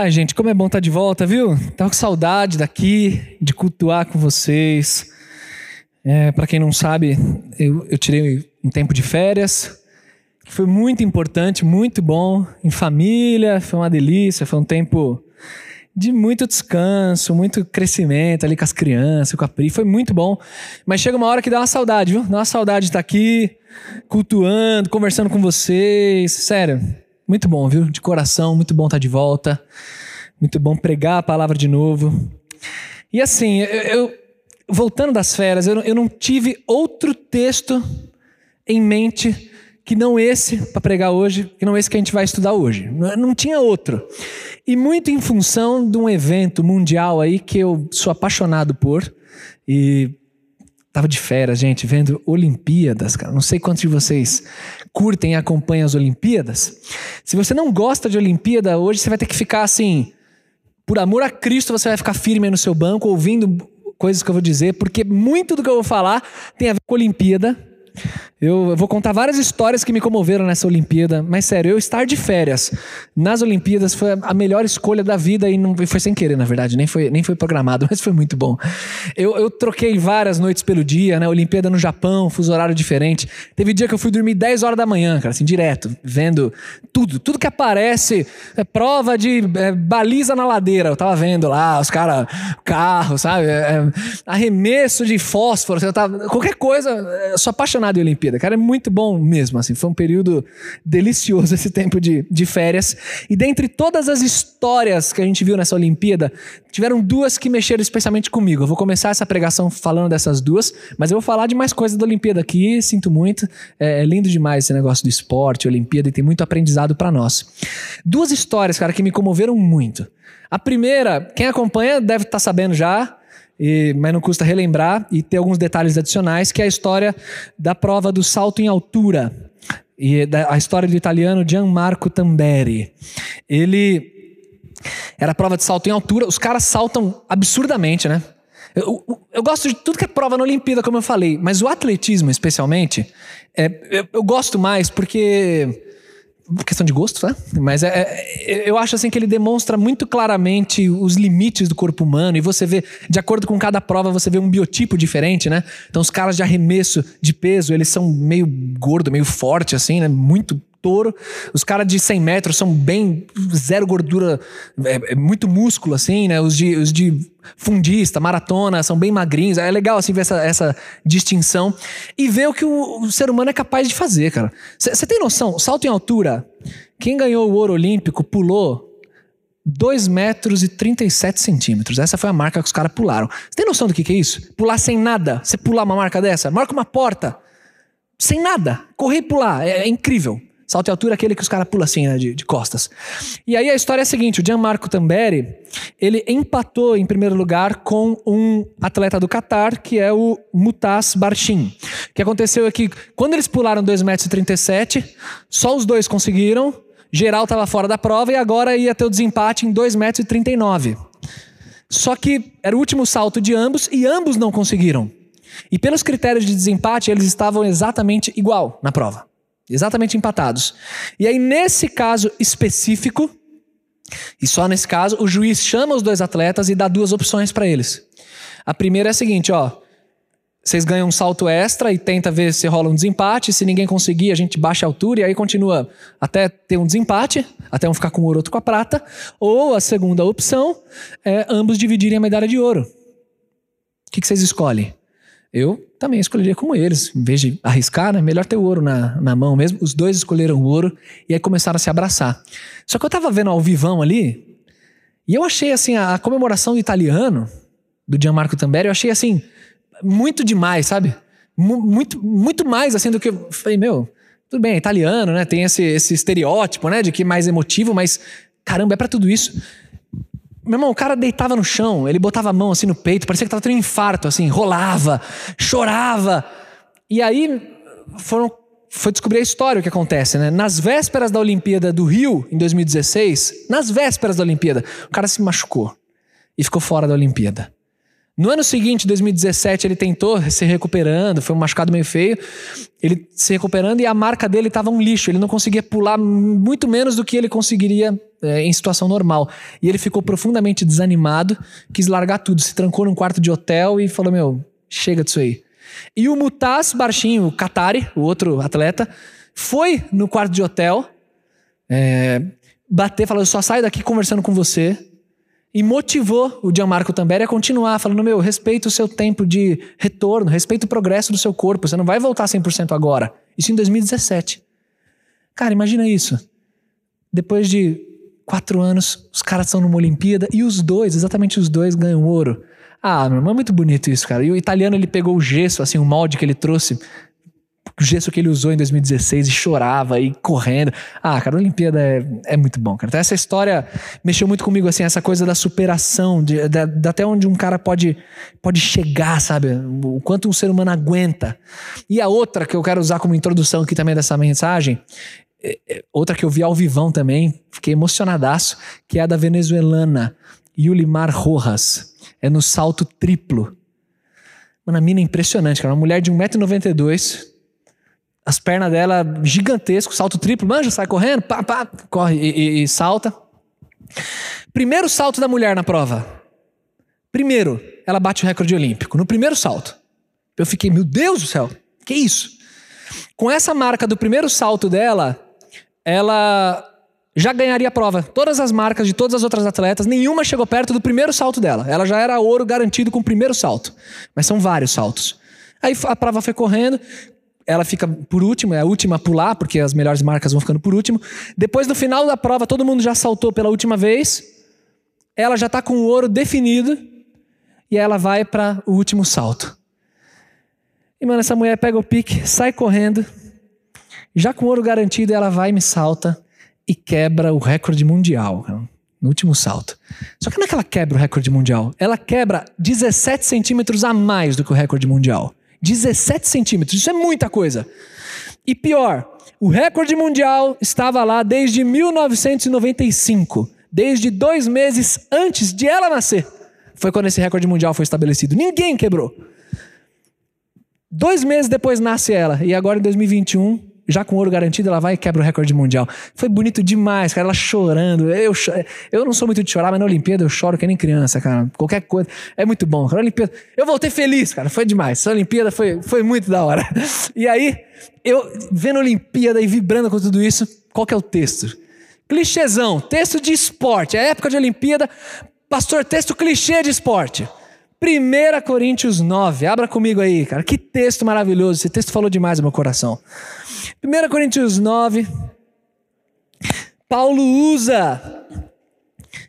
Ai, gente, como é bom estar de volta, viu? Tava com saudade daqui, de cultuar com vocês. É, para quem não sabe, eu, eu tirei um tempo de férias. Foi muito importante, muito bom, em família, foi uma delícia, foi um tempo de muito descanso, muito crescimento ali com as crianças, com a Pri, foi muito bom. Mas chega uma hora que dá uma saudade, viu? Dá uma saudade de estar aqui, cultuando, conversando com vocês, sério. Muito bom, viu? De coração, muito bom estar de volta. Muito bom pregar a palavra de novo. E assim, eu, eu voltando das férias, eu, eu não tive outro texto em mente que não esse para pregar hoje, que não esse que a gente vai estudar hoje. Não, não tinha outro. E muito em função de um evento mundial aí que eu sou apaixonado por e Tava de férias, gente, vendo Olimpíadas, cara. Não sei quantos de vocês curtem e acompanham as Olimpíadas. Se você não gosta de Olimpíada hoje, você vai ter que ficar assim. Por amor a Cristo, você vai ficar firme no seu banco, ouvindo coisas que eu vou dizer, porque muito do que eu vou falar tem a ver com Olimpíada. Eu vou contar várias histórias que me comoveram nessa Olimpíada, mas sério, eu estar de férias nas Olimpíadas foi a melhor escolha da vida e não foi sem querer, na verdade, nem foi, nem foi programado, mas foi muito bom. Eu, eu troquei várias noites pelo dia, né? Olimpíada no Japão, fuso horário diferente. Teve dia que eu fui dormir 10 horas da manhã, cara, assim, direto, vendo tudo, tudo que aparece, é prova de é, baliza na ladeira, eu tava vendo lá, os caras, carro, sabe? É, é, arremesso de fósforo, eu tava, qualquer coisa, eu sou apaixonado em Olimpíada. Olimpíada. Cara, é muito bom mesmo, assim. Foi um período delicioso esse tempo de, de férias. E dentre todas as histórias que a gente viu nessa Olimpíada, tiveram duas que mexeram especialmente comigo. Eu vou começar essa pregação falando dessas duas, mas eu vou falar de mais coisas da Olimpíada aqui. Sinto muito. É, é lindo demais esse negócio do esporte, Olimpíada, e tem muito aprendizado para nós. Duas histórias, cara, que me comoveram muito. A primeira, quem acompanha deve estar tá sabendo já, e, mas não custa relembrar e ter alguns detalhes adicionais, que é a história da prova do salto em altura. E a história do italiano Gianmarco Tamberi. Ele era prova de salto em altura, os caras saltam absurdamente, né? Eu, eu, eu, gosto de tudo que é prova na Olimpíada, como eu falei, mas o atletismo, especialmente, é, eu, eu gosto mais porque questão de gosto, né? Mas é, é, eu acho assim que ele demonstra muito claramente os limites do corpo humano e você vê, de acordo com cada prova, você vê um biotipo diferente, né? Então os caras de arremesso de peso, eles são meio gordo, meio forte assim, né? Muito touro. Os caras de 100 metros são bem zero gordura, é, é muito músculo assim, né? Os de, os de fundista, maratona, são bem magrinhos. É legal assim ver essa, essa distinção e ver o que o, o ser humano é capaz de fazer, cara. Você tem noção? Salto em altura. Quem ganhou o ouro olímpico pulou 2 metros e 37 centímetros. Essa foi a marca que os caras pularam. Você tem noção do que, que é isso? Pular sem nada. Você pular uma marca dessa? Marca uma porta. Sem nada. Correr e pular. É, é incrível. Salto em altura é aquele que os caras pulam assim, né, de, de, costas. E aí a história é a seguinte: o Gianmarco Tamberi, ele empatou em primeiro lugar com um atleta do Catar, que é o Mutaz Barshin. O que aconteceu é que, quando eles pularam 2,37 metros, só os dois conseguiram, geral estava fora da prova e agora ia ter o desempate em 2,39 metros. Só que era o último salto de ambos e ambos não conseguiram. E pelos critérios de desempate, eles estavam exatamente igual na prova. Exatamente empatados. E aí, nesse caso específico, e só nesse caso, o juiz chama os dois atletas e dá duas opções para eles. A primeira é a seguinte, ó. Vocês ganham um salto extra e tenta ver se rola um desempate. Se ninguém conseguir, a gente baixa a altura e aí continua até ter um desempate, até um ficar com o ouro, outro com a prata. Ou a segunda opção é ambos dividirem a medalha de ouro. O que, que vocês escolhem? Eu também escolheria como eles. Em vez de arriscar, né? Melhor ter o ouro na, na mão mesmo. Os dois escolheram o ouro e aí começaram a se abraçar. Só que eu tava vendo ao vivão ali e eu achei assim, a, a comemoração do italiano, do Gianmarco Tamberi, eu achei assim, muito demais, sabe? M muito, muito mais assim do que. Eu falei, meu, Tudo bem, é italiano, né? Tem esse, esse estereótipo, né? De que é mais emotivo, mas caramba, é para tudo isso. Meu irmão, o cara deitava no chão, ele botava a mão assim no peito, parecia que tava tendo um infarto, assim, rolava, chorava. E aí foram, foi descobrir a história o que acontece, né? Nas vésperas da Olimpíada do Rio, em 2016, nas vésperas da Olimpíada, o cara se machucou e ficou fora da Olimpíada. No ano seguinte, 2017, ele tentou se recuperando, foi um machucado meio feio. Ele se recuperando e a marca dele estava um lixo. Ele não conseguia pular muito menos do que ele conseguiria é, em situação normal. E ele ficou profundamente desanimado, quis largar tudo, se trancou num quarto de hotel e falou: Meu, chega disso aí. E o Mutaz Barchinho, o Qatari, o outro atleta, foi no quarto de hotel é, bater, falou: Eu só saio daqui conversando com você e motivou o Gianmarco Tamberi a continuar, falando: Meu, respeita o seu tempo de retorno, respeita o progresso do seu corpo, você não vai voltar 100% agora. Isso em 2017. Cara, imagina isso. Depois de quatro anos, os caras estão numa Olimpíada e os dois, exatamente os dois, ganham ouro. Ah, meu irmão, é muito bonito isso, cara. E o italiano, ele pegou o gesso, assim, o molde que ele trouxe gesso que ele usou em 2016 e chorava e correndo. Ah, cara, a Olimpíada é, é muito bom, cara. Então essa história mexeu muito comigo, assim, essa coisa da superação, de, de, de, até onde um cara pode, pode chegar, sabe? O quanto um ser humano aguenta. E a outra que eu quero usar como introdução aqui também dessa mensagem, é, é, outra que eu vi ao vivão também, fiquei emocionadaço, que é a da venezuelana Yulimar Rojas. É no salto triplo. Mano, a mina é impressionante, cara. Uma mulher de 1,92m as pernas dela gigantesco, salto triplo, manja, sai correndo, pá, pá, corre e, e, e salta. Primeiro salto da mulher na prova. Primeiro, ela bate o recorde olímpico. No primeiro salto. Eu fiquei, meu Deus do céu, que isso? Com essa marca do primeiro salto dela, ela já ganharia a prova. Todas as marcas de todas as outras atletas, nenhuma chegou perto do primeiro salto dela. Ela já era ouro garantido com o primeiro salto. Mas são vários saltos. Aí a prova foi correndo, ela fica por último, é a última a pular, porque as melhores marcas vão ficando por último. Depois, no final da prova, todo mundo já saltou pela última vez. Ela já está com o ouro definido. E ela vai para o último salto. E, mano, essa mulher pega o pique, sai correndo. Já com ouro garantido, ela vai e me salta e quebra o recorde mundial. No último salto. Só que não é que ela quebra o recorde mundial. Ela quebra 17 centímetros a mais do que o recorde mundial. 17 centímetros, isso é muita coisa. E pior, o recorde mundial estava lá desde 1995, desde dois meses antes de ela nascer. Foi quando esse recorde mundial foi estabelecido. Ninguém quebrou. Dois meses depois nasce ela, e agora em 2021 já com ouro garantido, ela vai e quebra o recorde mundial. Foi bonito demais, cara, ela chorando. Eu, eu não sou muito de chorar, mas na Olimpíada eu choro que nem criança, cara. Qualquer coisa. É muito bom, cara. Olimpíada. Eu voltei feliz, cara. Foi demais. Essa Olimpíada foi, foi muito da hora. E aí, eu vendo a Olimpíada e vibrando com tudo isso, qual que é o texto? Clichêzão, texto de esporte. É época de Olimpíada. Pastor, texto clichê de esporte. 1 Coríntios 9, abra comigo aí, cara. Que texto maravilhoso. Esse texto falou demais no meu coração. 1 Coríntios 9, Paulo usa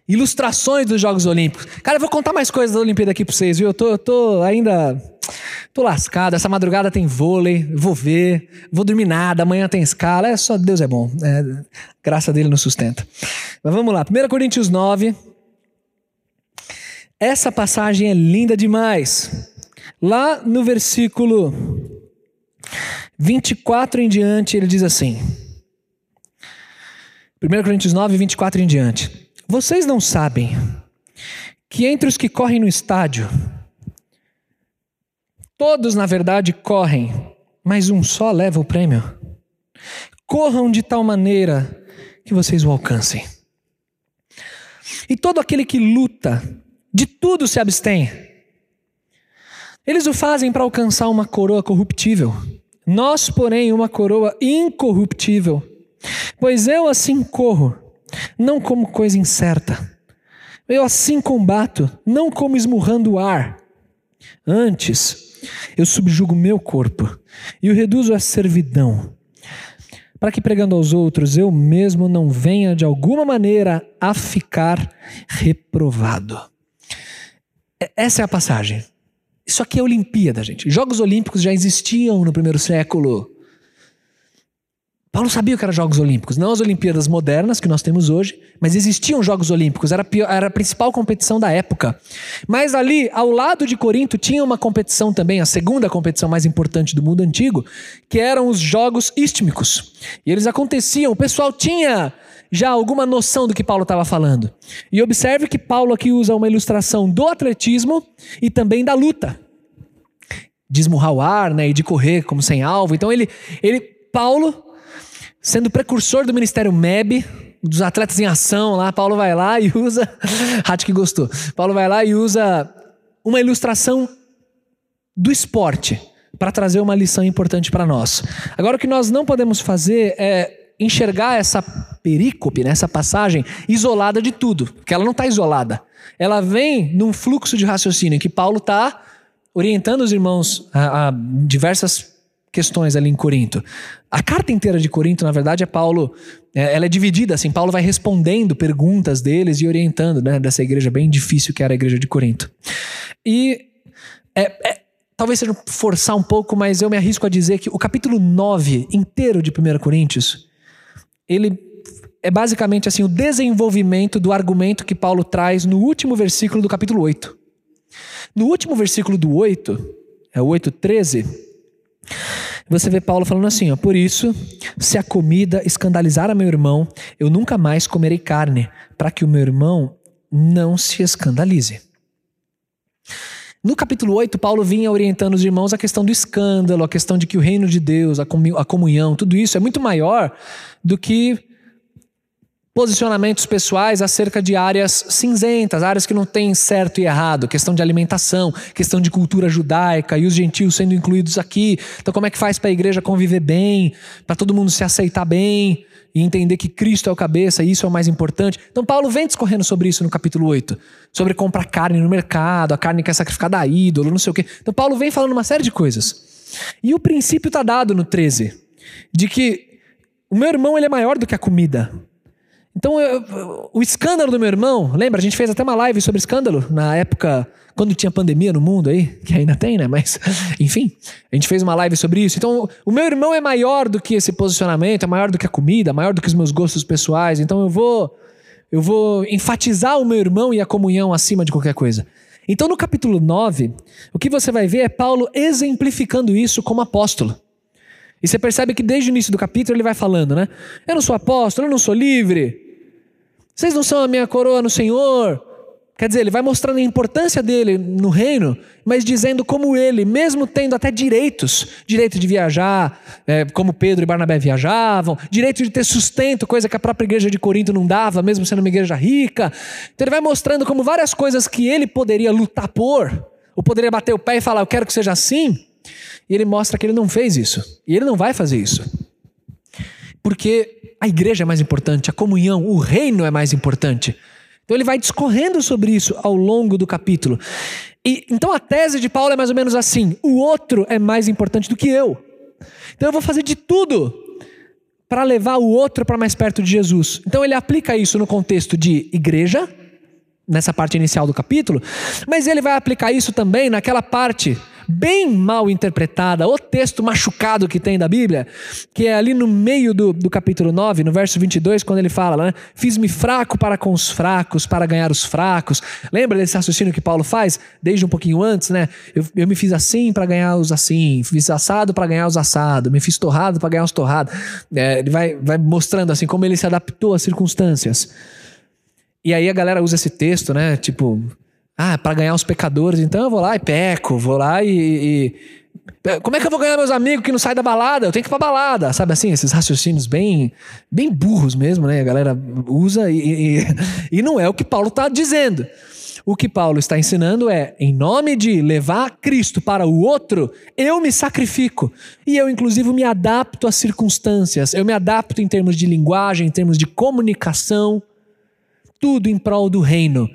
ilustrações dos Jogos Olímpicos. Cara, eu vou contar mais coisas da Olimpíada aqui pra vocês, viu? Eu tô, eu tô ainda. Tô lascado. Essa madrugada tem vôlei, vou ver, vou dormir nada, amanhã tem escala. É só Deus é bom. É, graça dele nos sustenta. Mas vamos lá. 1 Coríntios 9. Essa passagem é linda demais. Lá no versículo 24 em diante, ele diz assim. 1 Coríntios 9, 24 em diante. Vocês não sabem que entre os que correm no estádio, todos na verdade correm, mas um só leva o prêmio. Corram de tal maneira que vocês o alcancem. E todo aquele que luta, de tudo se abstém. Eles o fazem para alcançar uma coroa corruptível nós, porém, uma coroa incorruptível. Pois eu assim corro, não como coisa incerta. Eu assim combato, não como esmurrando o ar. Antes, eu subjugo meu corpo e o reduzo à servidão, para que pregando aos outros eu mesmo não venha de alguma maneira a ficar reprovado. Essa é a passagem. Isso aqui é Olimpíada, gente. Jogos Olímpicos já existiam no primeiro século. Paulo sabia que eram Jogos Olímpicos, não as Olimpíadas modernas que nós temos hoje, mas existiam Jogos Olímpicos, era era a principal competição da época. Mas ali, ao lado de Corinto, tinha uma competição também, a segunda competição mais importante do mundo antigo, que eram os Jogos Istmicos. E eles aconteciam, o pessoal tinha já alguma noção do que Paulo estava falando. E observe que Paulo aqui usa uma ilustração do atletismo e também da luta. De esmurrar o ar, né, e de correr como sem alvo. Então ele, ele Paulo sendo precursor do ministério MEB, dos atletas em ação lá, Paulo vai lá e usa. Rato que gostou. Paulo vai lá e usa uma ilustração do esporte para trazer uma lição importante para nós. Agora, o que nós não podemos fazer é enxergar essa perícope, né, essa passagem, isolada de tudo, porque ela não está isolada. Ela vem num fluxo de raciocínio que Paulo está orientando os irmãos a, a diversas questões ali em Corinto. A carta inteira de Corinto, na verdade, é Paulo. É, ela é dividida assim. Paulo vai respondendo perguntas deles e orientando, né, dessa igreja bem difícil que era a igreja de Corinto. E é, é, talvez seja forçar um pouco, mas eu me arrisco a dizer que o capítulo 9 inteiro de 1 Coríntios, ele é basicamente assim o desenvolvimento do argumento que Paulo traz no último versículo do capítulo 8. No último versículo do 8, é o 8:13, você vê Paulo falando assim, ó, por isso, se a comida escandalizar a meu irmão, eu nunca mais comerei carne, para que o meu irmão não se escandalize. No capítulo 8, Paulo vinha orientando os irmãos a questão do escândalo, a questão de que o reino de Deus, a comunhão, tudo isso é muito maior do que posicionamentos pessoais acerca de áreas cinzentas, áreas que não têm certo e errado, questão de alimentação, questão de cultura judaica e os gentios sendo incluídos aqui. Então, como é que faz para a igreja conviver bem, para todo mundo se aceitar bem e entender que Cristo é o cabeça e isso é o mais importante? Então, Paulo vem discorrendo sobre isso no capítulo 8, sobre comprar carne no mercado, a carne que é sacrificada a ídolo, não sei o quê. Então, Paulo vem falando uma série de coisas. E o princípio está dado no 13, de que o meu irmão ele é maior do que a comida. Então, eu, o escândalo do meu irmão, lembra? A gente fez até uma live sobre escândalo na época quando tinha pandemia no mundo aí, que ainda tem, né? Mas, enfim, a gente fez uma live sobre isso. Então, o meu irmão é maior do que esse posicionamento, é maior do que a comida, maior do que os meus gostos pessoais. Então, eu vou, eu vou enfatizar o meu irmão e a comunhão acima de qualquer coisa. Então, no capítulo 9, o que você vai ver é Paulo exemplificando isso como apóstolo. E você percebe que desde o início do capítulo ele vai falando, né? Eu não sou apóstolo, eu não sou livre, vocês não são a minha coroa no Senhor? Quer dizer, ele vai mostrando a importância dele no reino, mas dizendo como ele, mesmo tendo até direitos, direito de viajar, é, como Pedro e Barnabé viajavam, direito de ter sustento, coisa que a própria igreja de Corinto não dava, mesmo sendo uma igreja rica. Então ele vai mostrando como várias coisas que ele poderia lutar por, ou poderia bater o pé e falar, eu quero que seja assim, e ele mostra que ele não fez isso, e ele não vai fazer isso. Porque a igreja é mais importante, a comunhão, o reino é mais importante. Então ele vai discorrendo sobre isso ao longo do capítulo. E então a tese de Paulo é mais ou menos assim: o outro é mais importante do que eu. Então eu vou fazer de tudo para levar o outro para mais perto de Jesus. Então ele aplica isso no contexto de igreja, nessa parte inicial do capítulo, mas ele vai aplicar isso também naquela parte bem mal interpretada, o texto machucado que tem da Bíblia, que é ali no meio do, do capítulo 9, no verso 22, quando ele fala, né? Fiz-me fraco para com os fracos, para ganhar os fracos. Lembra desse raciocínio que Paulo faz desde um pouquinho antes, né? Eu, eu me fiz assim para ganhar os assim, fiz assado para ganhar os assados, me fiz torrado para ganhar os torrados. É, ele vai, vai mostrando assim como ele se adaptou às circunstâncias. E aí a galera usa esse texto, né? Tipo, ah, para ganhar os pecadores, então eu vou lá e peco, vou lá e, e, Como é que eu vou ganhar meus amigos que não saem da balada? Eu tenho que ir pra balada, sabe assim? Esses raciocínios bem, bem burros mesmo, né? A galera usa e, e, e não é o que Paulo está dizendo. O que Paulo está ensinando é: em nome de levar Cristo para o outro, eu me sacrifico. E eu, inclusive, me adapto às circunstâncias. Eu me adapto em termos de linguagem, em termos de comunicação. Tudo em prol do reino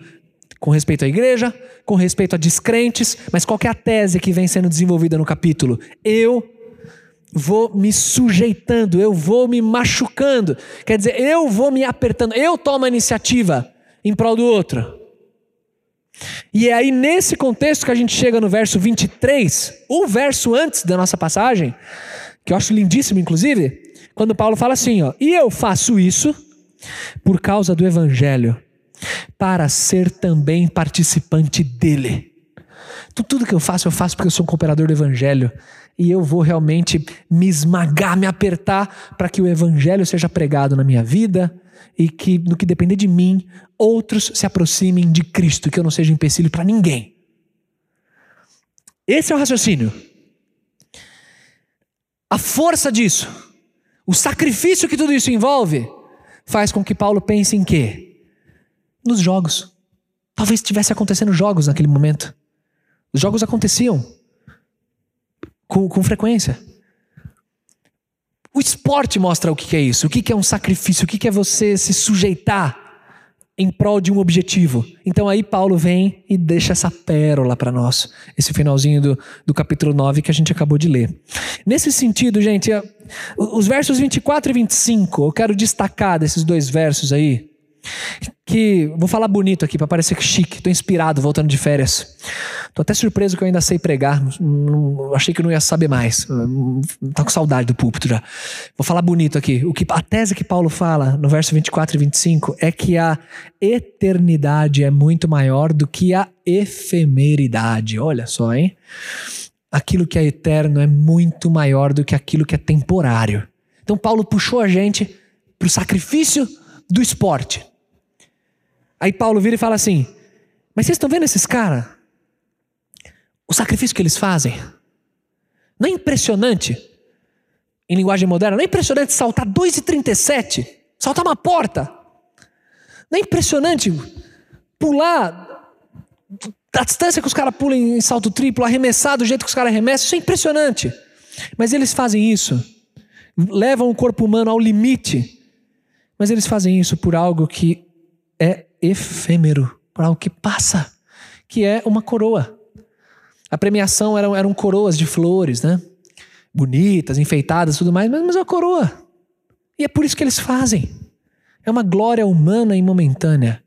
com respeito à igreja, com respeito a descrentes, mas qual é a tese que vem sendo desenvolvida no capítulo? Eu vou me sujeitando, eu vou me machucando, quer dizer, eu vou me apertando, eu tomo a iniciativa em prol do outro. E é aí nesse contexto que a gente chega no verso 23, o verso antes da nossa passagem, que eu acho lindíssimo, inclusive, quando Paulo fala assim, ó, e eu faço isso por causa do evangelho, para ser também participante dele. Tudo que eu faço, eu faço porque eu sou um cooperador do evangelho. E eu vou realmente me esmagar, me apertar para que o evangelho seja pregado na minha vida e que, no que depender de mim, outros se aproximem de Cristo, que eu não seja empecilho para ninguém. Esse é o raciocínio. A força disso, o sacrifício que tudo isso envolve, faz com que Paulo pense em quê? Nos jogos. Talvez estivesse acontecendo jogos naquele momento. Os jogos aconteciam com, com frequência. O esporte mostra o que é isso, o que é um sacrifício, o que é você se sujeitar em prol de um objetivo. Então aí Paulo vem e deixa essa pérola para nós, esse finalzinho do, do capítulo 9 que a gente acabou de ler. Nesse sentido, gente, os versos 24 e 25, eu quero destacar desses dois versos aí, que vou falar bonito aqui para parecer chique, tô inspirado voltando de férias. Tô até surpreso que eu ainda sei pregar, não, achei que não ia saber mais. Tá com saudade do púlpito já. Vou falar bonito aqui. O que a tese que Paulo fala no verso 24 e 25 é que a eternidade é muito maior do que a efemeridade. Olha só, hein? Aquilo que é eterno é muito maior do que aquilo que é temporário. Então Paulo puxou a gente para o sacrifício do esporte. Aí Paulo vira e fala assim: Mas vocês estão vendo esses caras? O sacrifício que eles fazem. Não é impressionante? Em linguagem moderna, não é impressionante saltar 2,37? Saltar uma porta. Não é impressionante pular da distância que os caras pulam em salto triplo, arremessar do jeito que os caras arremessam, isso é impressionante. Mas eles fazem isso, levam o corpo humano ao limite, mas eles fazem isso por algo que é efêmero, por algo que passa, que é uma coroa. A premiação eram, eram coroas de flores, né? Bonitas, enfeitadas tudo mais, mas, mas é uma coroa. E é por isso que eles fazem. É uma glória humana e momentânea.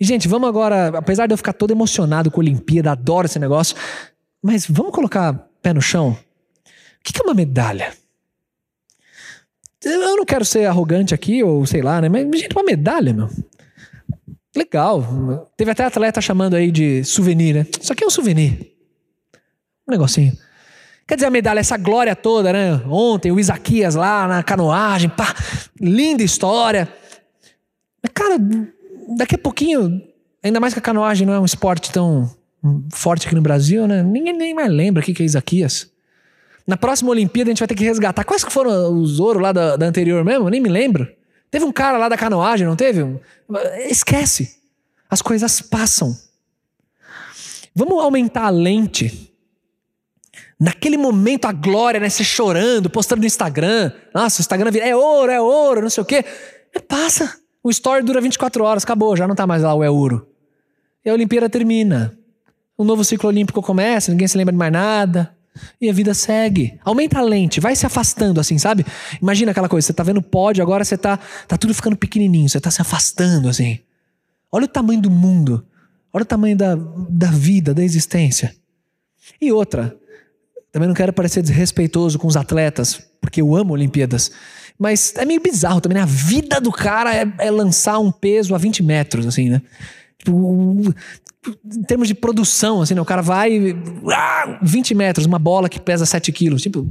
E, gente, vamos agora, apesar de eu ficar todo emocionado com a Olimpíada, adoro esse negócio, mas vamos colocar pé no chão? O que é uma medalha? Eu não quero ser arrogante aqui, ou sei lá, né? Mas, gente, uma medalha, meu. Legal. Teve até atleta chamando aí de souvenir, né? Isso aqui é um souvenir. Um negocinho. Quer dizer, a medalha, essa glória toda, né? Ontem, o Isaquias lá na canoagem, pá, linda história. Cara, daqui a pouquinho, ainda mais que a canoagem não é um esporte tão forte aqui no Brasil, né? Ninguém nem mais lembra o que é Isaquias. Na próxima Olimpíada a gente vai ter que resgatar. Quais que foram os ouro lá da, da anterior mesmo? Nem me lembro. Teve um cara lá da canoagem, não teve? Esquece. As coisas passam. Vamos aumentar a lente. Naquele momento, a glória, né? Você chorando, postando no Instagram. Nossa, o Instagram vira, é ouro, é ouro, não sei o quê. E passa. O story dura 24 horas, acabou, já não tá mais lá o é ouro. E a Olimpíada termina. Um novo ciclo olímpico começa, ninguém se lembra de mais nada. E a vida segue. Aumenta a lente, vai se afastando assim, sabe? Imagina aquela coisa, você tá vendo pódio, agora você tá, tá tudo ficando pequenininho, você tá se afastando assim. Olha o tamanho do mundo. Olha o tamanho da, da vida, da existência. E outra, também não quero parecer desrespeitoso com os atletas, porque eu amo Olimpíadas. Mas é meio bizarro também, né? A vida do cara é, é lançar um peso a 20 metros, assim, né? Tipo, em termos de produção, assim, né? O cara vai. Ah, 20 metros, uma bola que pesa 7 quilos. Tipo.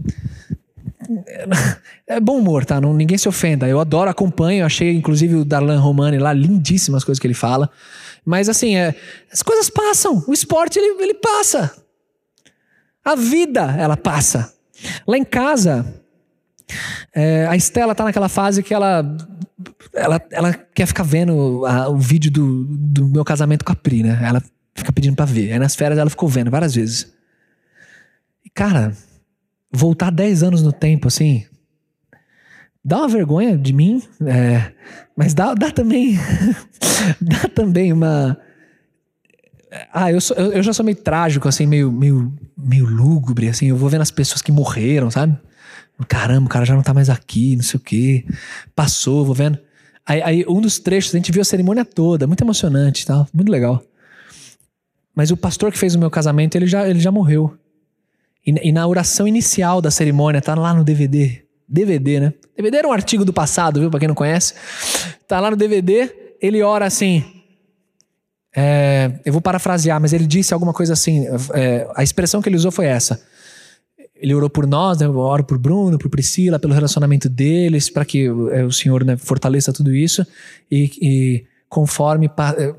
É bom humor, tá? Não, ninguém se ofenda. Eu adoro, acompanho. Achei, inclusive, o Darlan Romani lá, lindíssimas coisas que ele fala. Mas, assim, é, as coisas passam. O esporte, ele, ele passa. A vida, ela passa. Lá em casa, é, a Estela tá naquela fase que ela ela, ela quer ficar vendo a, o vídeo do, do meu casamento com a Pri, né? Ela fica pedindo pra ver. Aí nas férias ela ficou vendo várias vezes. E, cara, voltar 10 anos no tempo, assim, dá uma vergonha de mim, é, mas dá, dá também. dá também uma. Ah, eu, sou, eu, eu, já sou meio trágico, assim, meio, meio, meio lúgubre, assim. Eu vou vendo as pessoas que morreram, sabe? Caramba, o cara já não tá mais aqui, não sei o quê. Passou, vou vendo. Aí, aí, um dos trechos, a gente viu a cerimônia toda, muito emocionante tal, muito legal. Mas o pastor que fez o meu casamento, ele já, ele já morreu. E, e na oração inicial da cerimônia, tá lá no DVD. DVD, né? DVD era um artigo do passado, viu? Pra quem não conhece. Tá lá no DVD, ele ora assim. É, eu vou parafrasear, mas ele disse alguma coisa assim. É, a expressão que ele usou foi essa. Ele orou por nós, né? eu oro por Bruno, por Priscila, pelo relacionamento deles, para que é, o Senhor né, fortaleça tudo isso e, e conforme é,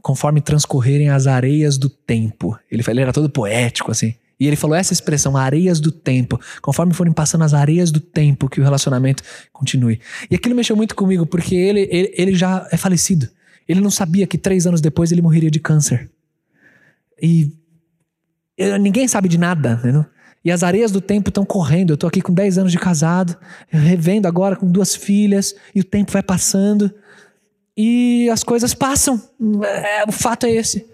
conforme transcorrerem as areias do tempo. Ele, ele era todo poético assim. E ele falou essa expressão, areias do tempo. Conforme forem passando as areias do tempo, que o relacionamento continue. E aquilo mexeu muito comigo, porque ele, ele, ele já é falecido. Ele não sabia que três anos depois ele morreria de câncer. E ninguém sabe de nada, né? E as areias do tempo estão correndo. Eu estou aqui com 10 anos de casado, revendo agora com duas filhas, e o tempo vai passando. E as coisas passam. É, o fato é esse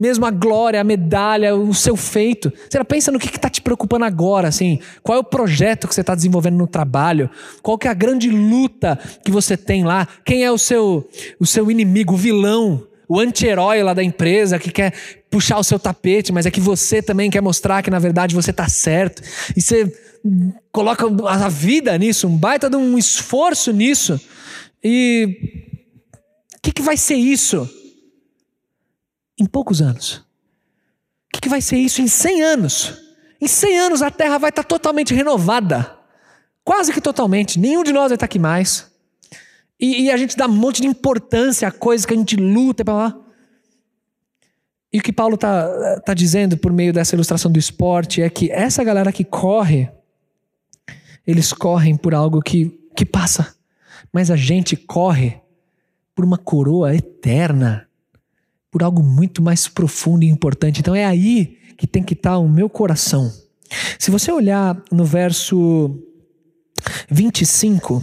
mesmo a glória, a medalha, o seu feito. Você pensa no que está te preocupando agora, assim? Qual é o projeto que você está desenvolvendo no trabalho? Qual que é a grande luta que você tem lá? Quem é o seu, o seu inimigo, o vilão, o anti-herói lá da empresa que quer puxar o seu tapete, mas é que você também quer mostrar que na verdade você está certo. E você coloca a vida nisso, um baita de um esforço nisso. E o que, que vai ser isso? em poucos anos. O que, que vai ser isso em 100 anos? Em 100 anos a Terra vai estar totalmente renovada. Quase que totalmente. Nenhum de nós vai estar aqui mais. E, e a gente dá um monte de importância a coisas que a gente luta para lá. E o que Paulo está tá dizendo por meio dessa ilustração do esporte é que essa galera que corre, eles correm por algo que, que passa. Mas a gente corre por uma coroa eterna por algo muito mais profundo e importante. Então é aí que tem que estar o meu coração. Se você olhar no verso 25,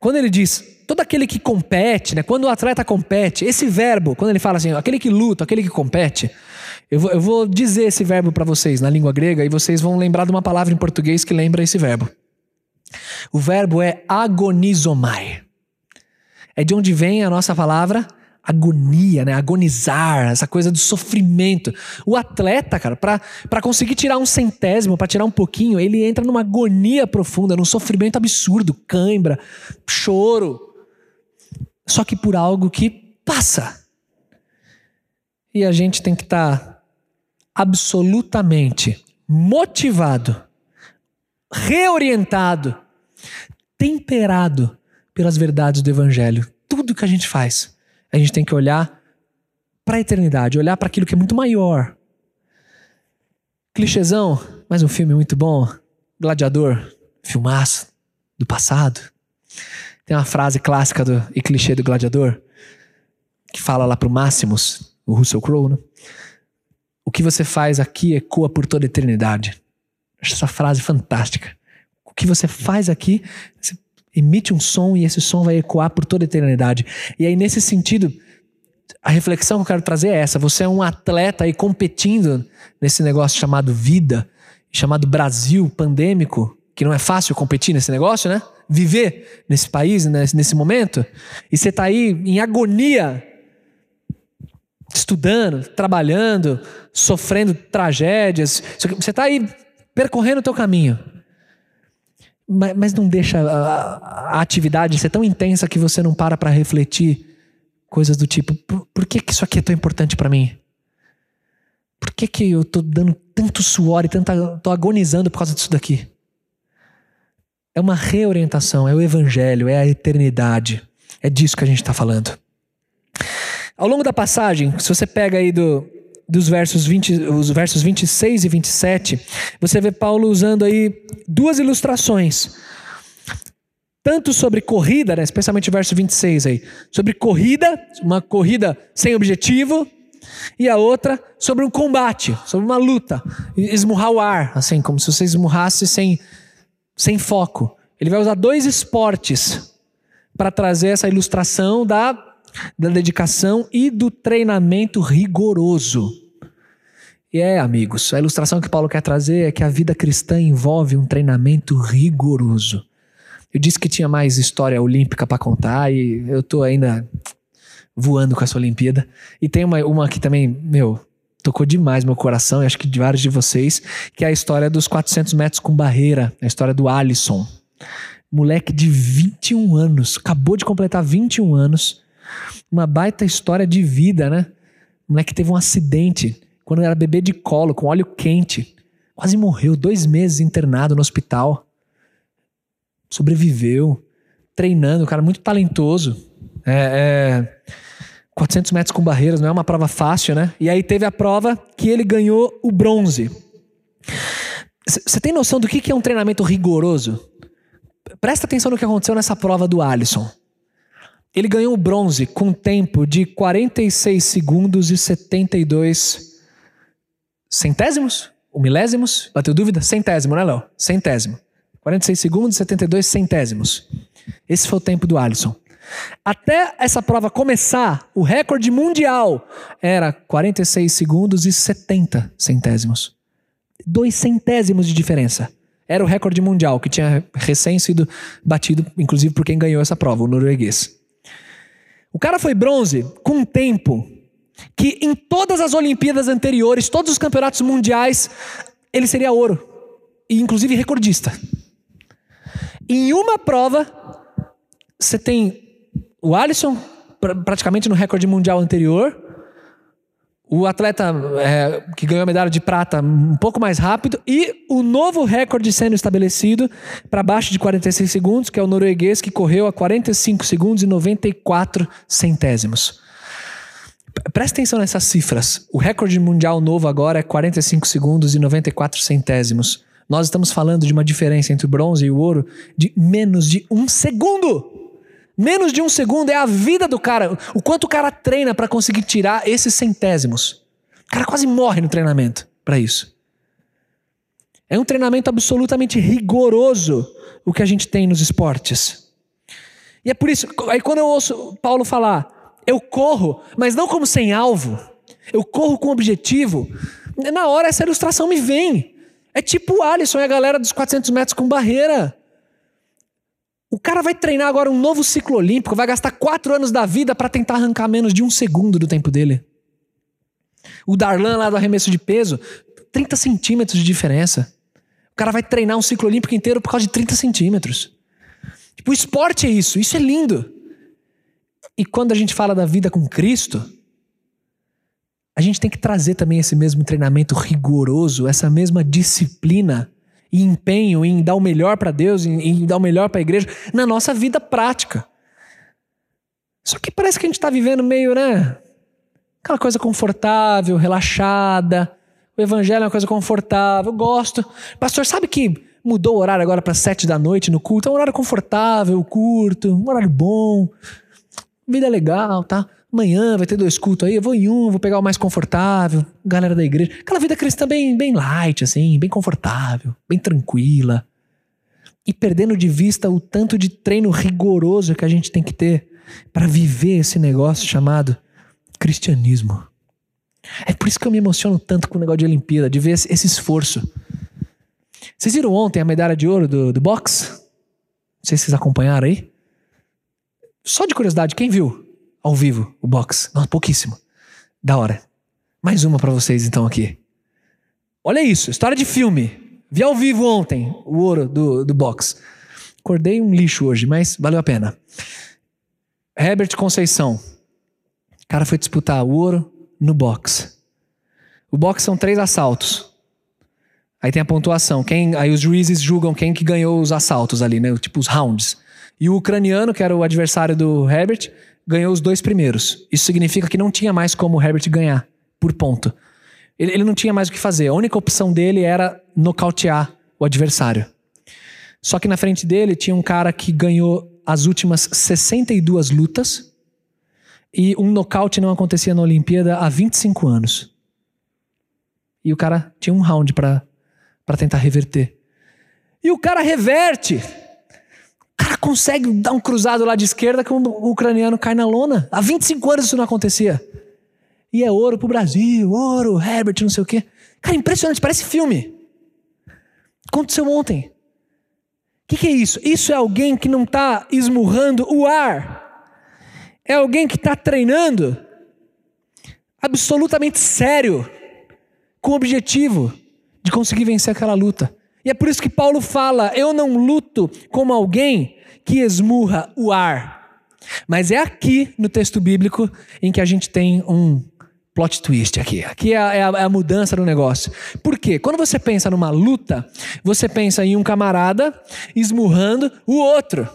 quando ele diz todo aquele que compete, né? Quando o atleta compete, esse verbo, quando ele fala assim, aquele que luta, aquele que compete, eu vou, eu vou dizer esse verbo para vocês na língua grega e vocês vão lembrar de uma palavra em português que lembra esse verbo. O verbo é agonizomai. É de onde vem a nossa palavra agonia, né? Agonizar, essa coisa do sofrimento. O atleta, cara, para conseguir tirar um centésimo, para tirar um pouquinho, ele entra numa agonia profunda, num sofrimento absurdo, cãibra, choro. Só que por algo que passa. E a gente tem que estar tá absolutamente motivado, reorientado, temperado pelas verdades do evangelho. Tudo que a gente faz a gente tem que olhar para a eternidade, olhar para aquilo que é muito maior. Clichêzão, mas um filme muito bom. Gladiador, filmaço do passado. Tem uma frase clássica do, e clichê do Gladiador que fala lá pro Máximos, o Russell Crowe, né? O que você faz aqui ecoa por toda a eternidade. Acho essa frase fantástica. O que você faz aqui, você emite um som e esse som vai ecoar por toda a eternidade. E aí, nesse sentido, a reflexão que eu quero trazer é essa: você é um atleta aí competindo nesse negócio chamado vida, chamado Brasil pandêmico, que não é fácil competir nesse negócio, né? Viver nesse país, nesse, nesse momento, e você está aí em agonia, estudando, trabalhando, sofrendo tragédias, você está aí percorrendo o teu caminho mas, mas não deixa a, a, atividade ser tão intensa que você não para para refletir coisas do tipo: por, por, que, que isso aqui é tão importante para mim? Por que, que eu tô dando tanto suor e tanta, tô agonizando por causa disso daqui? É uma reorientação, é o evangelho, é a eternidade. É disso que a gente está falando. Ao longo da passagem, se você pega aí do, dos versos, 20, os versos 26 e 27, você vê Paulo usando aí duas ilustrações. Tanto sobre corrida, né, especialmente o verso 26 aí, sobre corrida, uma corrida sem objetivo, e a outra sobre um combate, sobre uma luta, esmurrar o ar, assim, como se você esmurrasse sem, sem foco. Ele vai usar dois esportes para trazer essa ilustração da, da dedicação e do treinamento rigoroso. E é, amigos, a ilustração que Paulo quer trazer é que a vida cristã envolve um treinamento rigoroso. Eu disse que tinha mais história olímpica para contar e eu tô ainda voando com essa Olimpíada. E tem uma, uma que também, meu, tocou demais meu coração, e acho que de vários de vocês, que é a história dos 400 metros com barreira, a história do Alisson. Moleque de 21 anos, acabou de completar 21 anos. Uma baita história de vida, né? Moleque teve um acidente quando era bebê de colo, com óleo quente. Quase morreu, dois meses internado no hospital. Sobreviveu, treinando, um cara muito talentoso. É, é, 400 metros com barreiras não é uma prova fácil, né? E aí teve a prova que ele ganhou o bronze. Você tem noção do que é um treinamento rigoroso? Presta atenção no que aconteceu nessa prova do Alisson. Ele ganhou o bronze com tempo de 46 segundos e 72 centésimos? Ou milésimos? Bateu dúvida? Centésimo, né, Léo? Centésimo. 46 segundos e 72 centésimos. Esse foi o tempo do Alisson. Até essa prova começar, o recorde mundial era 46 segundos e 70 centésimos. Dois centésimos de diferença. Era o recorde mundial, que tinha recém sido batido, inclusive por quem ganhou essa prova, o norueguês. O cara foi bronze com um tempo que em todas as Olimpíadas anteriores, todos os campeonatos mundiais, ele seria ouro. E inclusive recordista. Em uma prova, você tem o Alisson, praticamente no recorde mundial anterior. O atleta é, que ganhou a medalha de prata um pouco mais rápido. E o novo recorde sendo estabelecido para baixo de 46 segundos, que é o norueguês, que correu a 45 segundos e 94 centésimos. Presta atenção nessas cifras. O recorde mundial novo agora é 45 segundos e 94 centésimos. Nós estamos falando de uma diferença entre o bronze e o ouro de menos de um segundo. Menos de um segundo é a vida do cara. O quanto o cara treina para conseguir tirar esses centésimos. O cara quase morre no treinamento para isso. É um treinamento absolutamente rigoroso o que a gente tem nos esportes. E é por isso, aí quando eu ouço Paulo falar, eu corro, mas não como sem alvo, eu corro com objetivo, na hora essa ilustração me vem. É tipo o Alisson e a galera dos 400 metros com barreira. O cara vai treinar agora um novo ciclo olímpico, vai gastar quatro anos da vida para tentar arrancar menos de um segundo do tempo dele. O Darlan lá do arremesso de peso, 30 centímetros de diferença. O cara vai treinar um ciclo olímpico inteiro por causa de 30 centímetros. Tipo, o esporte é isso, isso é lindo. E quando a gente fala da vida com Cristo, a gente tem que trazer também esse mesmo treinamento rigoroso, essa mesma disciplina e empenho em dar o melhor para Deus, em, em, dar o melhor para a igreja, na nossa vida prática. Só que parece que a gente está vivendo meio, né? Aquela coisa confortável, relaxada. O evangelho é uma coisa confortável, eu gosto. Pastor, sabe que mudou o horário agora para sete da noite no culto? É um horário confortável, curto, um horário bom. Vida legal, tá? Amanhã vai ter dois cultos aí, eu vou em um, vou pegar o mais confortável, galera da igreja. Aquela vida cristã bem, bem light, assim, bem confortável, bem tranquila. E perdendo de vista o tanto de treino rigoroso que a gente tem que ter para viver esse negócio chamado cristianismo. É por isso que eu me emociono tanto com o negócio de Olimpíada, de ver esse esforço. Vocês viram ontem a medalha de ouro do, do boxe? Não sei se vocês acompanharam aí. Só de curiosidade, quem viu? Ao vivo, o box. Nossa, pouquíssimo. Da hora. Mais uma para vocês então aqui. Olha isso, história de filme. Vi ao vivo ontem o ouro do, do box. Acordei um lixo hoje, mas valeu a pena. Herbert Conceição. O cara foi disputar o ouro no box. O box são três assaltos. Aí tem a pontuação. Quem, aí os juízes julgam quem que ganhou os assaltos ali, né? Tipo os rounds. E o ucraniano, que era o adversário do Herbert, ganhou os dois primeiros. Isso significa que não tinha mais como o Herbert ganhar por ponto. Ele, ele não tinha mais o que fazer. A única opção dele era nocautear o adversário. Só que na frente dele tinha um cara que ganhou as últimas 62 lutas e um nocaute não acontecia na Olimpíada há 25 anos. E o cara tinha um round para tentar reverter. E o cara reverte consegue dar um cruzado lá de esquerda que o ucraniano cai na lona. Há 25 anos isso não acontecia. E é ouro pro Brasil, ouro, Herbert, não sei o quê. Cara, impressionante, parece filme. Aconteceu ontem. O que, que é isso? Isso é alguém que não está esmurrando o ar. É alguém que está treinando absolutamente sério com o objetivo de conseguir vencer aquela luta. E é por isso que Paulo fala: eu não luto como alguém que esmurra o ar. Mas é aqui no texto bíblico em que a gente tem um plot twist aqui. Aqui é a, é a, é a mudança do negócio. Por quê? Quando você pensa numa luta, você pensa em um camarada esmurrando o outro.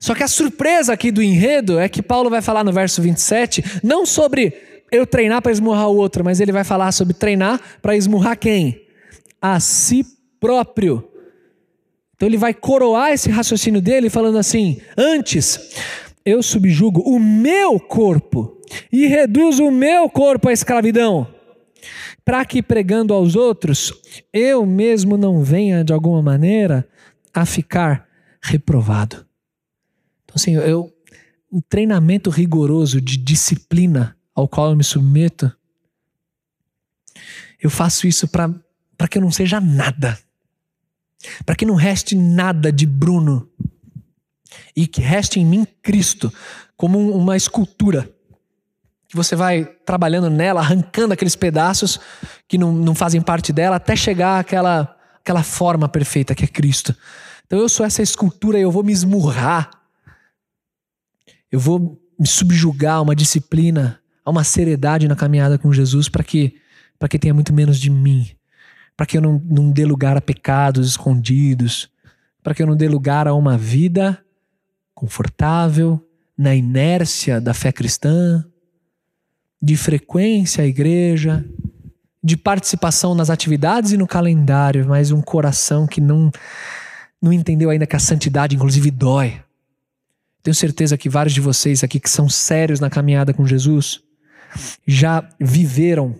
Só que a surpresa aqui do enredo é que Paulo vai falar no verso 27 não sobre eu treinar para esmurrar o outro, mas ele vai falar sobre treinar para esmurrar quem? A si próprio. Então ele vai coroar esse raciocínio dele falando assim: antes eu subjugo o meu corpo e reduzo o meu corpo à escravidão, para que pregando aos outros, eu mesmo não venha de alguma maneira a ficar reprovado. Então, assim, eu, o treinamento rigoroso de disciplina ao qual eu me submeto, eu faço isso para que eu não seja nada, para que não reste nada de Bruno e que reste em mim Cristo como uma escultura que você vai trabalhando nela, arrancando aqueles pedaços que não, não fazem parte dela, até chegar àquela, àquela forma perfeita que é Cristo. Então eu sou essa escultura e eu vou me esmurrar, eu vou me subjugar a uma disciplina, a uma seriedade na caminhada com Jesus para que, que tenha muito menos de mim, para que eu não, não dê lugar a pecados escondidos, para que eu não dê lugar a uma vida confortável, na inércia da fé cristã, de frequência à igreja, de participação nas atividades e no calendário, mas um coração que não, não entendeu ainda que a santidade, inclusive, dói. Tenho certeza que vários de vocês aqui que são sérios na caminhada com Jesus já viveram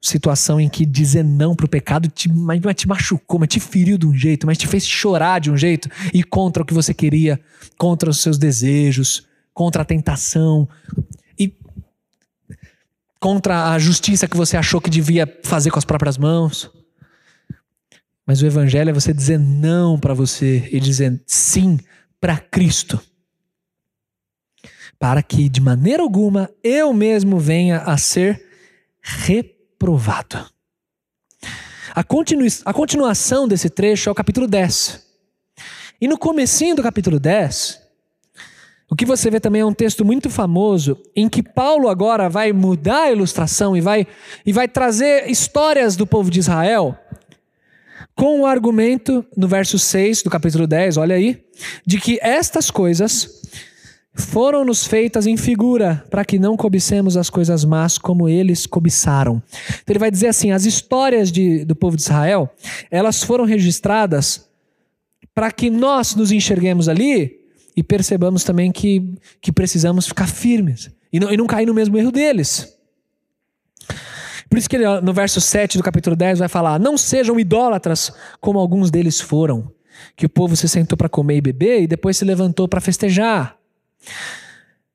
situação em que dizer não pro pecado te, mas te machucou, mas te feriu de um jeito, mas te fez chorar de um jeito e contra o que você queria, contra os seus desejos, contra a tentação contra a justiça que você achou que devia fazer com as próprias mãos. Mas o evangelho é você dizer não para você e dizer sim para Cristo. Para que de maneira alguma eu mesmo venha a ser reprovado. A, continu a continuação desse trecho é o capítulo 10. E no comecinho do capítulo 10, o que você vê também é um texto muito famoso em que Paulo agora vai mudar a ilustração e vai, e vai trazer histórias do povo de Israel com o argumento, no verso 6 do capítulo 10, olha aí, de que estas coisas foram-nos feitas em figura, para que não cobicemos as coisas más como eles cobiçaram. Então ele vai dizer assim: as histórias de, do povo de Israel, elas foram registradas para que nós nos enxerguemos ali e percebamos também que, que precisamos ficar firmes e não, e não cair no mesmo erro deles. Por isso que ele, no verso 7 do capítulo 10 vai falar: Não sejam idólatras como alguns deles foram, que o povo se sentou para comer e beber e depois se levantou para festejar.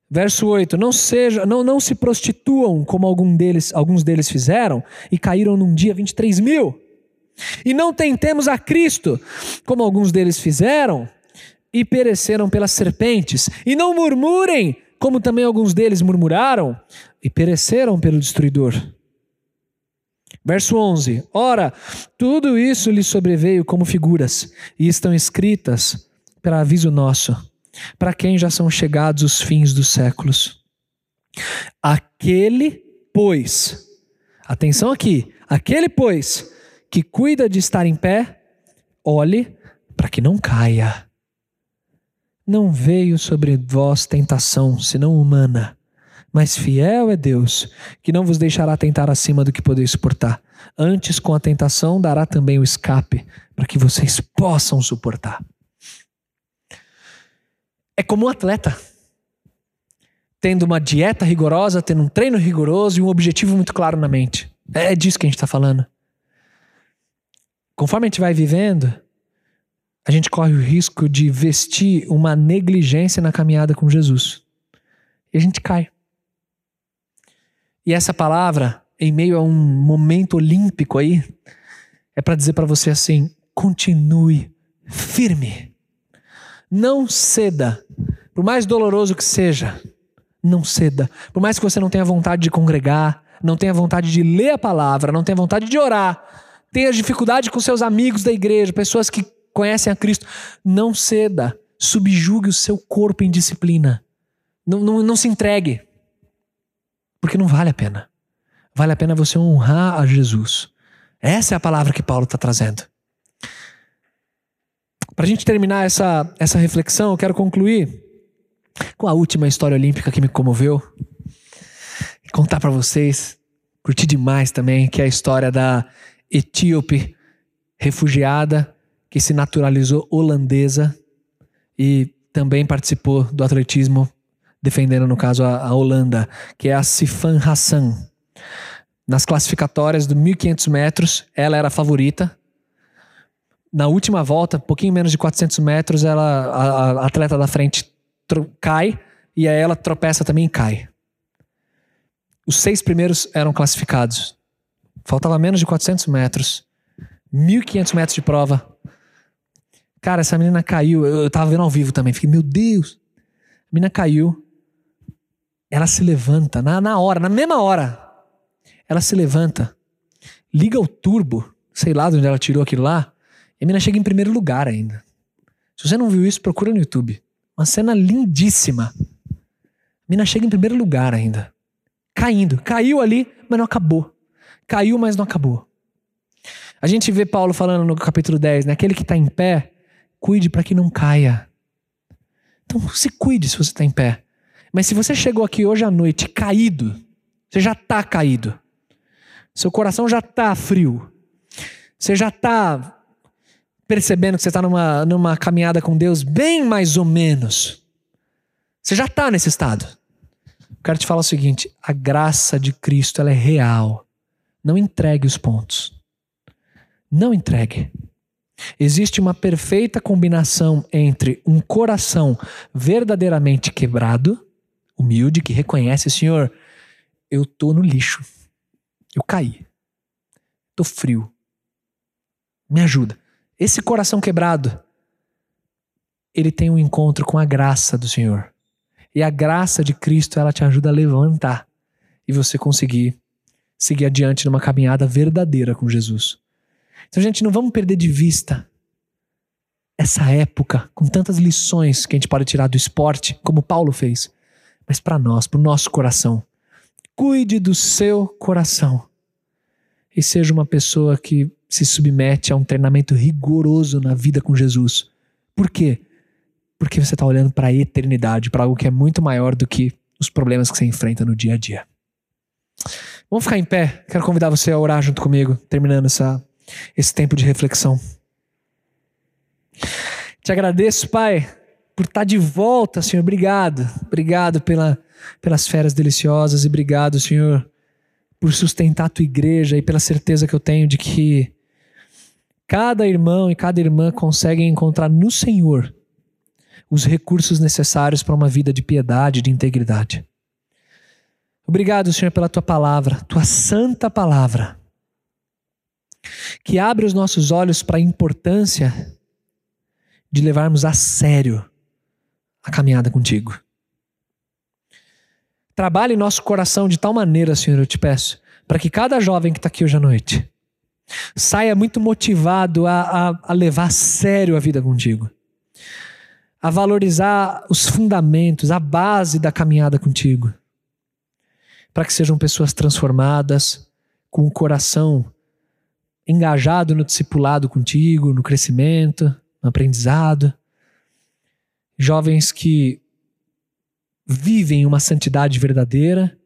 Verso 8: Não seja, não, não se prostituam como algum deles, alguns deles fizeram e caíram num dia 23 mil. E não tentemos a Cristo, como alguns deles fizeram e pereceram pelas serpentes. E não murmurem, como também alguns deles murmuraram e pereceram pelo destruidor. Verso 11: Ora, tudo isso lhe sobreveio como figuras, e estão escritas para aviso nosso, para quem já são chegados os fins dos séculos. Aquele, pois, atenção aqui, aquele, pois, que cuida de estar em pé, olhe para que não caia. Não veio sobre vós tentação, senão humana. Mas fiel é Deus, que não vos deixará tentar acima do que podeis suportar. Antes, com a tentação, dará também o escape, para que vocês possam suportar. É como um atleta, tendo uma dieta rigorosa, tendo um treino rigoroso e um objetivo muito claro na mente. É disso que a gente está falando. Conforme a gente vai vivendo, a gente corre o risco de vestir uma negligência na caminhada com Jesus. E a gente cai. E essa palavra, em meio a um momento olímpico aí, é para dizer para você assim: continue firme. Não ceda. Por mais doloroso que seja, não ceda. Por mais que você não tenha vontade de congregar, não tenha vontade de ler a palavra, não tenha vontade de orar, tenha dificuldade com seus amigos da igreja, pessoas que conhecem a Cristo, não ceda, subjugue o seu corpo em disciplina. Não, não, não se entregue. Porque não vale a pena. Vale a pena você honrar a Jesus. Essa é a palavra que Paulo está trazendo. Para a gente terminar essa, essa reflexão, eu quero concluir com a última história olímpica que me comoveu. E contar para vocês, curti demais também, que é a história da etíope refugiada que se naturalizou holandesa e também participou do atletismo, defendendo, no caso, a, a Holanda, que é a Sifan Hassan. Nas classificatórias do 1.500 metros, ela era a favorita. Na última volta, pouquinho menos de 400 metros, ela, a, a atleta da frente cai e aí ela tropeça também e cai. Os seis primeiros eram classificados. Faltava menos de 400 metros. 1.500 metros de prova. Cara, essa menina caiu. Eu, eu tava vendo ao vivo também. Fiquei, meu Deus. A menina caiu. Ela se levanta na, na hora, na mesma hora. Ela se levanta, liga o turbo, sei lá de onde ela tirou aquilo lá, e a menina chega em primeiro lugar ainda. Se você não viu isso, procura no YouTube. Uma cena lindíssima. A menina chega em primeiro lugar ainda. Caindo. Caiu ali, mas não acabou. Caiu, mas não acabou. A gente vê Paulo falando no capítulo 10, né? Aquele que está em pé, cuide para que não caia. Então se cuide se você está em pé. Mas se você chegou aqui hoje à noite caído, você já está caído. Seu coração já está frio. Você já está percebendo que você está numa, numa caminhada com Deus bem mais ou menos. Você já está nesse estado. Quero te falar o seguinte: a graça de Cristo ela é real. Não entregue os pontos. Não entregue. Existe uma perfeita combinação entre um coração verdadeiramente quebrado, humilde, que reconhece, Senhor, eu tô no lixo. Eu caí. Tô frio. Me ajuda. Esse coração quebrado, ele tem um encontro com a graça do Senhor. E a graça de Cristo, ela te ajuda a levantar e você conseguir seguir adiante numa caminhada verdadeira com Jesus. Então, gente, não vamos perder de vista essa época com tantas lições que a gente pode tirar do esporte, como Paulo fez, mas para nós, para o nosso coração. Cuide do seu coração e seja uma pessoa que se submete a um treinamento rigoroso na vida com Jesus. Por quê? Porque você está olhando para a eternidade, para algo que é muito maior do que os problemas que você enfrenta no dia a dia. Vamos ficar em pé. Quero convidar você a orar junto comigo, terminando essa, esse tempo de reflexão. Te agradeço, Pai, por estar de volta, Senhor. Obrigado. Obrigado pela, pelas férias deliciosas e obrigado, Senhor, por sustentar a tua igreja e pela certeza que eu tenho de que cada irmão e cada irmã conseguem encontrar no Senhor os recursos necessários para uma vida de piedade, de integridade. Obrigado, Senhor, pela tua palavra, tua santa palavra, que abre os nossos olhos para a importância de levarmos a sério a caminhada contigo. Trabalhe nosso coração de tal maneira, Senhor, eu te peço, para que cada jovem que está aqui hoje à noite saia muito motivado a, a, a levar a sério a vida contigo, a valorizar os fundamentos, a base da caminhada contigo, para que sejam pessoas transformadas, com o coração engajado no discipulado contigo, no crescimento, no aprendizado. Jovens que vivem uma santidade verdadeira,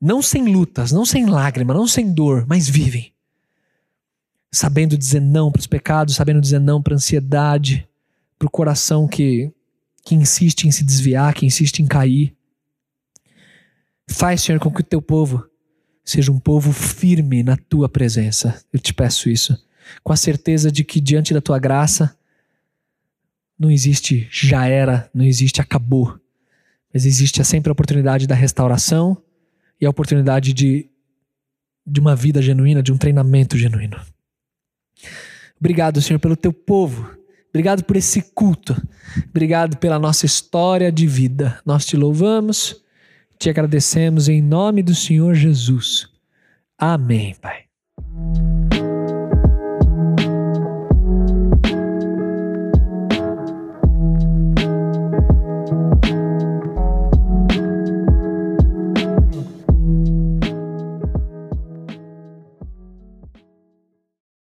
não sem lutas, não sem lágrima, não sem dor, mas vivem. Sabendo dizer não para os pecados, sabendo dizer não para a ansiedade, para o coração que, que insiste em se desviar, que insiste em cair. Faz, Senhor, com que o teu povo seja um povo firme na tua presença. Eu te peço isso, com a certeza de que diante da tua graça não existe já era, não existe acabou mas existe sempre a oportunidade da restauração e a oportunidade de, de uma vida genuína, de um treinamento genuíno. Obrigado, Senhor, pelo teu povo. Obrigado por esse culto. Obrigado pela nossa história de vida. Nós te louvamos, Te agradecemos em nome do Senhor Jesus. Amém, Pai.